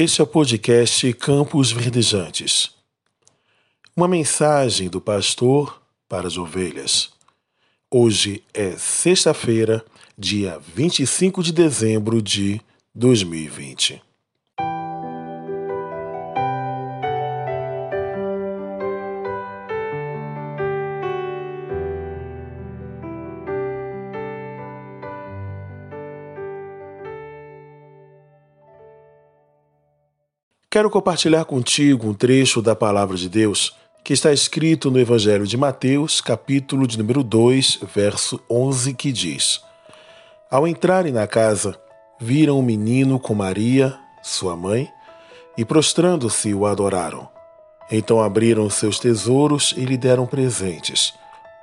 Este é o podcast Campos Verdejantes. Uma mensagem do pastor para as ovelhas. Hoje é sexta-feira, dia 25 de dezembro de 2020. Quero compartilhar contigo um trecho da palavra de Deus que está escrito no Evangelho de Mateus, capítulo de número 2, verso 11, que diz: Ao entrarem na casa, viram um menino com Maria, sua mãe, e prostrando-se o adoraram. Então abriram seus tesouros e lhe deram presentes: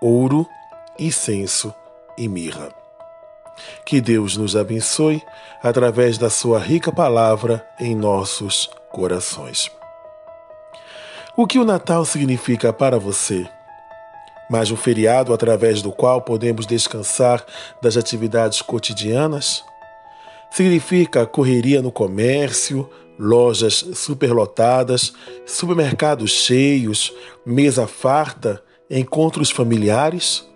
ouro, incenso e mirra. Que Deus nos abençoe através da sua rica palavra em nossos corações. O que o Natal significa para você? Mais um feriado através do qual podemos descansar das atividades cotidianas? Significa correria no comércio, lojas superlotadas, supermercados cheios, mesa farta, encontros familiares?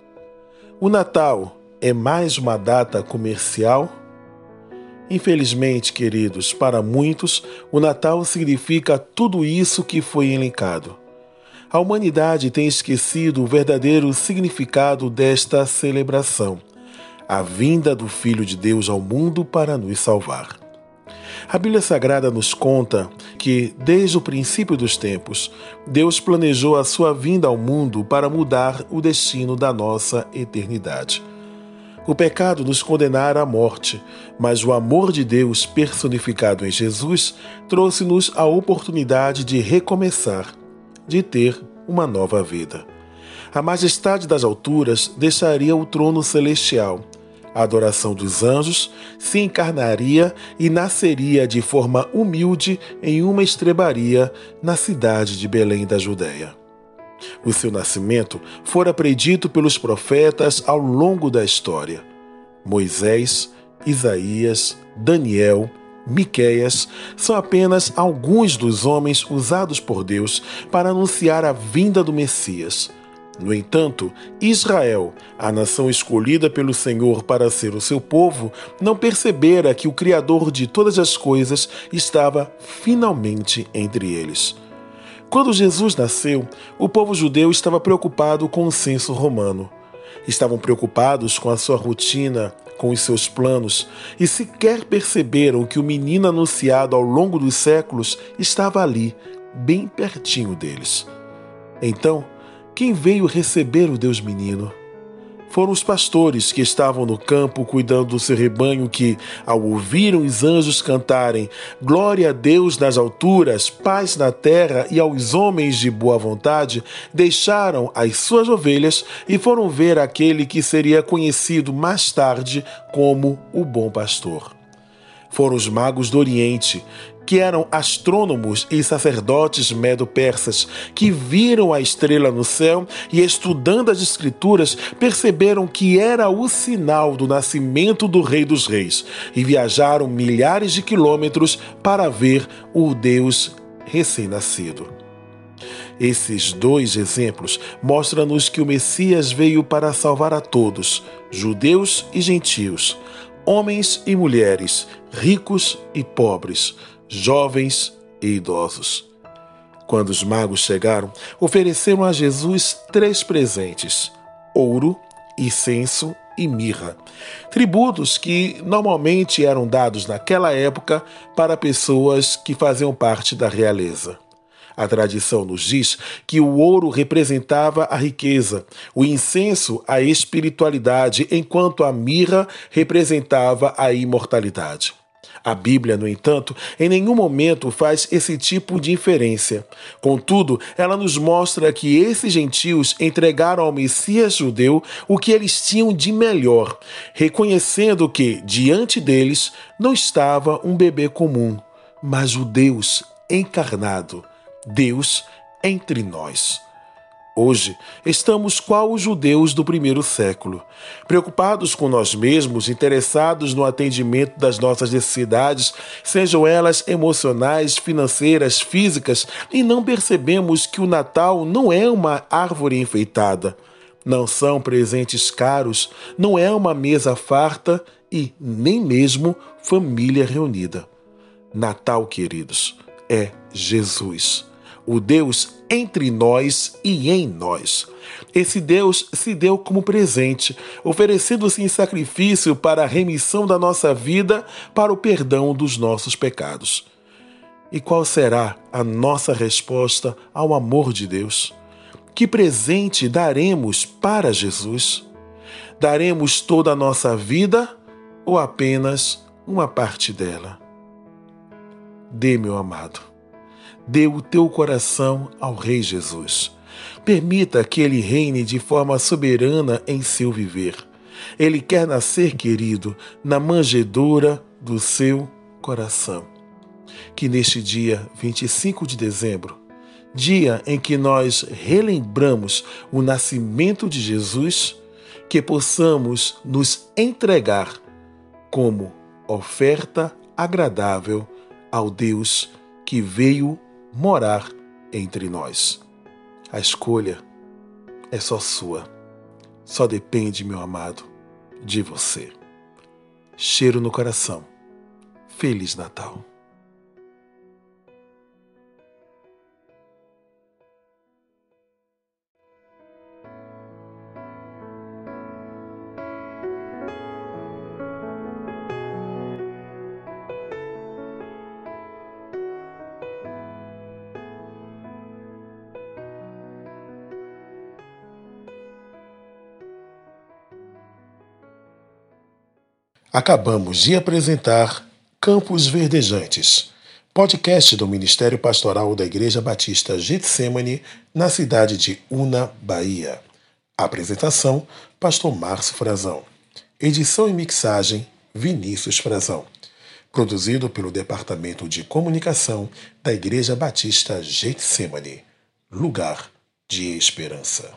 O Natal é mais uma data comercial? Infelizmente, queridos, para muitos, o Natal significa tudo isso que foi elencado. A humanidade tem esquecido o verdadeiro significado desta celebração, a vinda do Filho de Deus ao mundo para nos salvar. A Bíblia Sagrada nos conta que, desde o princípio dos tempos, Deus planejou a sua vinda ao mundo para mudar o destino da nossa eternidade. O pecado nos condenara à morte, mas o amor de Deus personificado em Jesus trouxe-nos a oportunidade de recomeçar, de ter uma nova vida. A majestade das alturas deixaria o trono celestial. A adoração dos anjos se encarnaria e nasceria de forma humilde em uma estrebaria na cidade de Belém da Judéia. O seu nascimento fora predito pelos profetas ao longo da história. Moisés, Isaías, Daniel, Miqueias são apenas alguns dos homens usados por Deus para anunciar a vinda do Messias. No entanto, Israel, a nação escolhida pelo Senhor para ser o seu povo, não percebera que o Criador de todas as coisas estava finalmente entre eles. Quando Jesus nasceu, o povo judeu estava preocupado com o censo romano. Estavam preocupados com a sua rotina, com os seus planos, e sequer perceberam que o menino anunciado ao longo dos séculos estava ali, bem pertinho deles. Então, quem veio receber o Deus menino? Foram os pastores que estavam no campo cuidando do seu rebanho que, ao ouvirem os anjos cantarem Glória a Deus nas alturas, paz na terra e aos homens de boa vontade, deixaram as suas ovelhas e foram ver aquele que seria conhecido mais tarde como o bom pastor. Foram os magos do Oriente que eram astrônomos e sacerdotes medo-persas, que viram a estrela no céu e, estudando as Escrituras, perceberam que era o sinal do nascimento do Rei dos Reis e viajaram milhares de quilômetros para ver o Deus recém-nascido. Esses dois exemplos mostram-nos que o Messias veio para salvar a todos, judeus e gentios, homens e mulheres, ricos e pobres, jovens e idosos. Quando os magos chegaram, ofereceram a Jesus três presentes: ouro, incenso e mirra, tributos que normalmente eram dados naquela época para pessoas que faziam parte da realeza. A tradição nos diz que o ouro representava a riqueza, o incenso a espiritualidade, enquanto a mirra representava a imortalidade. A Bíblia, no entanto, em nenhum momento faz esse tipo de inferência. Contudo, ela nos mostra que esses gentios entregaram ao Messias judeu o que eles tinham de melhor, reconhecendo que, diante deles, não estava um bebê comum, mas o Deus encarnado, Deus entre nós. Hoje, estamos qual os judeus do primeiro século, preocupados com nós mesmos, interessados no atendimento das nossas necessidades, sejam elas emocionais, financeiras, físicas, e não percebemos que o Natal não é uma árvore enfeitada, não são presentes caros, não é uma mesa farta e nem mesmo família reunida. Natal, queridos, é Jesus o Deus entre nós e em nós. Esse Deus se deu como presente, oferecendo-se em sacrifício para a remissão da nossa vida, para o perdão dos nossos pecados. E qual será a nossa resposta ao amor de Deus? Que presente daremos para Jesus? Daremos toda a nossa vida ou apenas uma parte dela? Dê, meu amado Dê o teu coração ao Rei Jesus. Permita que ele reine de forma soberana em seu viver. Ele quer nascer, querido, na manjedoura do seu coração. Que neste dia 25 de dezembro, dia em que nós relembramos o nascimento de Jesus, que possamos nos entregar como oferta agradável ao Deus que veio morar entre nós. A escolha é só sua. Só depende, meu amado, de você. Cheiro no coração. Feliz Natal. Acabamos de apresentar Campos Verdejantes, podcast do Ministério Pastoral da Igreja Batista Getsemane, na cidade de Una, Bahia. Apresentação: Pastor Márcio Frazão. Edição e mixagem: Vinícius Frazão. Produzido pelo Departamento de Comunicação da Igreja Batista Getsemane. Lugar de Esperança.